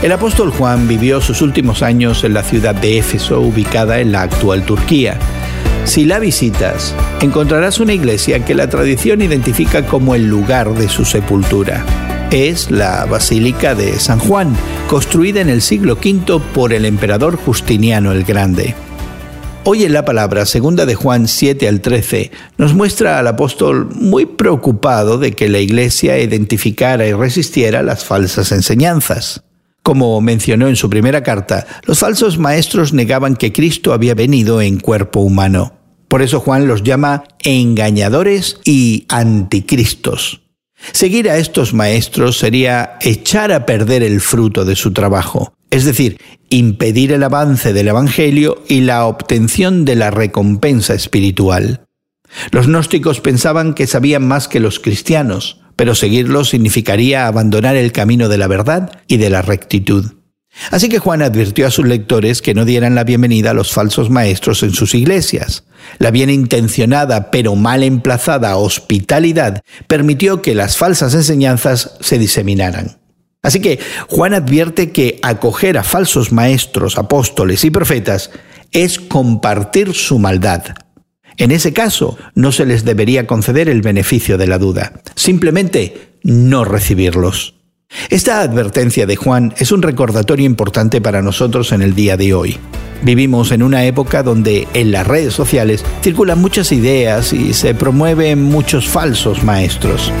El apóstol Juan vivió sus últimos años en la ciudad de Éfeso, ubicada en la actual Turquía. Si la visitas, encontrarás una iglesia que la tradición identifica como el lugar de su sepultura. Es la Basílica de San Juan, construida en el siglo V por el emperador Justiniano el Grande. Hoy en la palabra, segunda de Juan 7 al 13, nos muestra al apóstol muy preocupado de que la iglesia identificara y resistiera las falsas enseñanzas. Como mencionó en su primera carta, los falsos maestros negaban que Cristo había venido en cuerpo humano. Por eso Juan los llama engañadores y anticristos. Seguir a estos maestros sería echar a perder el fruto de su trabajo, es decir, impedir el avance del Evangelio y la obtención de la recompensa espiritual. Los gnósticos pensaban que sabían más que los cristianos, pero seguirlos significaría abandonar el camino de la verdad y de la rectitud. Así que Juan advirtió a sus lectores que no dieran la bienvenida a los falsos maestros en sus iglesias. La bien intencionada pero mal emplazada hospitalidad permitió que las falsas enseñanzas se diseminaran. Así que Juan advierte que acoger a falsos maestros, apóstoles y profetas es compartir su maldad. En ese caso, no se les debería conceder el beneficio de la duda, simplemente no recibirlos. Esta advertencia de Juan es un recordatorio importante para nosotros en el día de hoy. Vivimos en una época donde en las redes sociales circulan muchas ideas y se promueven muchos falsos maestros.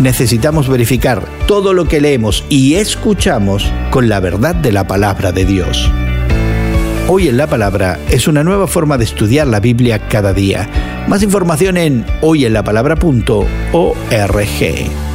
Necesitamos verificar todo lo que leemos y escuchamos con la verdad de la palabra de Dios. Hoy en la palabra es una nueva forma de estudiar la Biblia cada día. Más información en hoyenlapalabra.org.